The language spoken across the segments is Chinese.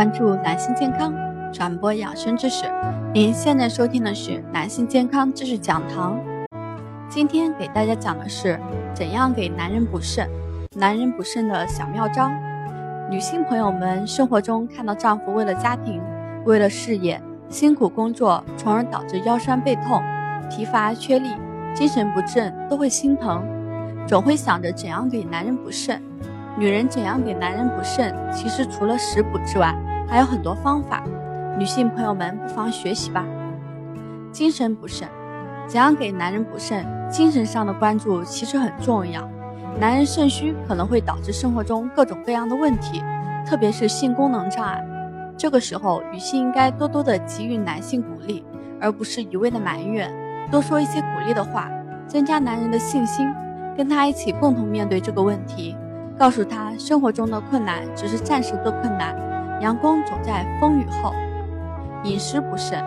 关注男性健康，传播养生知识。您现在收听的是男性健康知识讲堂。今天给大家讲的是怎样给男人补肾，男人补肾的小妙招。女性朋友们生活中看到丈夫为了家庭、为了事业辛苦工作，从而导致腰酸背痛、疲乏缺力、精神不振，都会心疼，总会想着怎样给男人补肾。女人怎样给男人补肾？其实除了食补之外，还有很多方法，女性朋友们不妨学习吧。精神补肾，怎样给男人补肾？精神上的关注其实很重要。男人肾虚可能会导致生活中各种各样的问题，特别是性功能障碍。这个时候，女性应该多多的给予男性鼓励，而不是一味的埋怨，多说一些鼓励的话，增加男人的信心，跟他一起共同面对这个问题，告诉他生活中的困难只是暂时的困难。阳光总在风雨后。饮食补肾，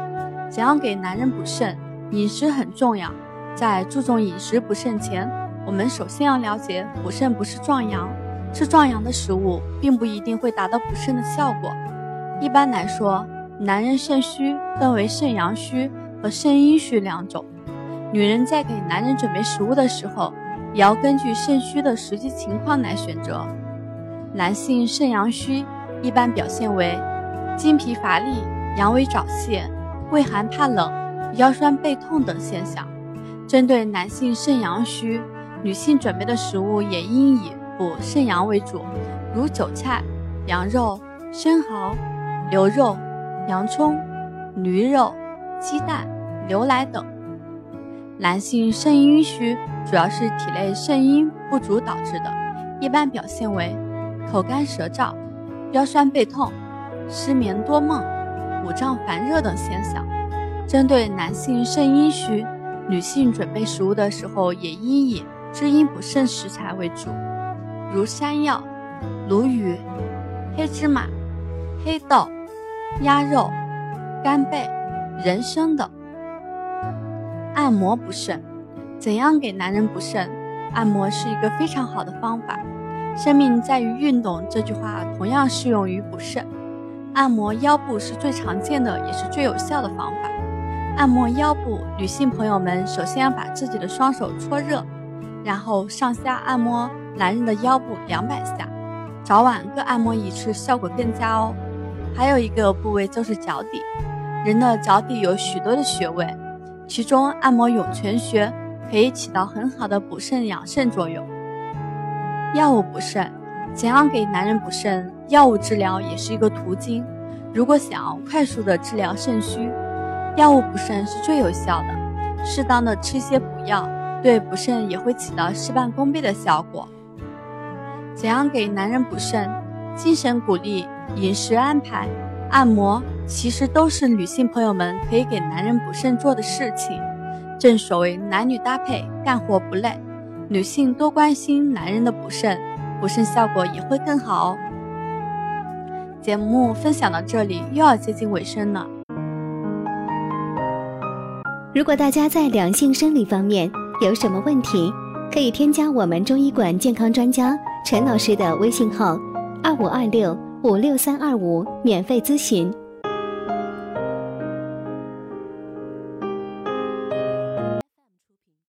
怎样给男人补肾？饮食很重要。在注重饮食补肾前，我们首先要了解，补肾不是壮阳，吃壮阳的食物并不一定会达到补肾的效果。一般来说，男人肾虚分为肾阳虚和肾阴虚两种。女人在给男人准备食物的时候，也要根据肾虚的实际情况来选择。男性肾阳虚。一般表现为精疲乏力、阳痿早泄、畏寒怕冷、腰酸背痛等现象。针对男性肾阳虚，女性准备的食物也应以补肾阳为主，如韭菜、羊肉、生蚝、牛肉、洋葱、驴肉、鸡蛋、牛奶等。男性肾阴虚主要是体内肾阴不足导致的，一般表现为口干舌燥。腰酸背痛、失眠多梦、五脏烦热等现象。针对男性肾阴虚，女性准备食物的时候也应以滋阴补肾食材为主，如山药、鲈鱼、黑芝麻、黑豆、鸭肉、干贝、人参等。按摩补肾，怎样给男人补肾？按摩是一个非常好的方法。生命在于运动，这句话同样适用于补肾。按摩腰部是最常见的，也是最有效的方法。按摩腰部，女性朋友们首先要把自己的双手搓热，然后上下按摩男人的腰部两百下，早晚各按摩一次，效果更佳哦。还有一个部位就是脚底，人的脚底有许多的穴位，其中按摩涌泉穴可以起到很好的补肾养肾作用。药物补肾，怎样给男人补肾？药物治疗也是一个途径。如果想要快速的治疗肾虚，药物补肾是最有效的。适当的吃些补药，对补肾也会起到事半功倍的效果。怎样给男人补肾？精神鼓励、饮食安排、按摩，其实都是女性朋友们可以给男人补肾做的事情。正所谓男女搭配，干活不累。女性多关心男人的补肾，补肾效果也会更好哦。节目分享到这里又要接近尾声了。如果大家在两性生理方面有什么问题，可以添加我们中医馆健康专家陈老师的微信号：二五二六五六三二五，免费咨询。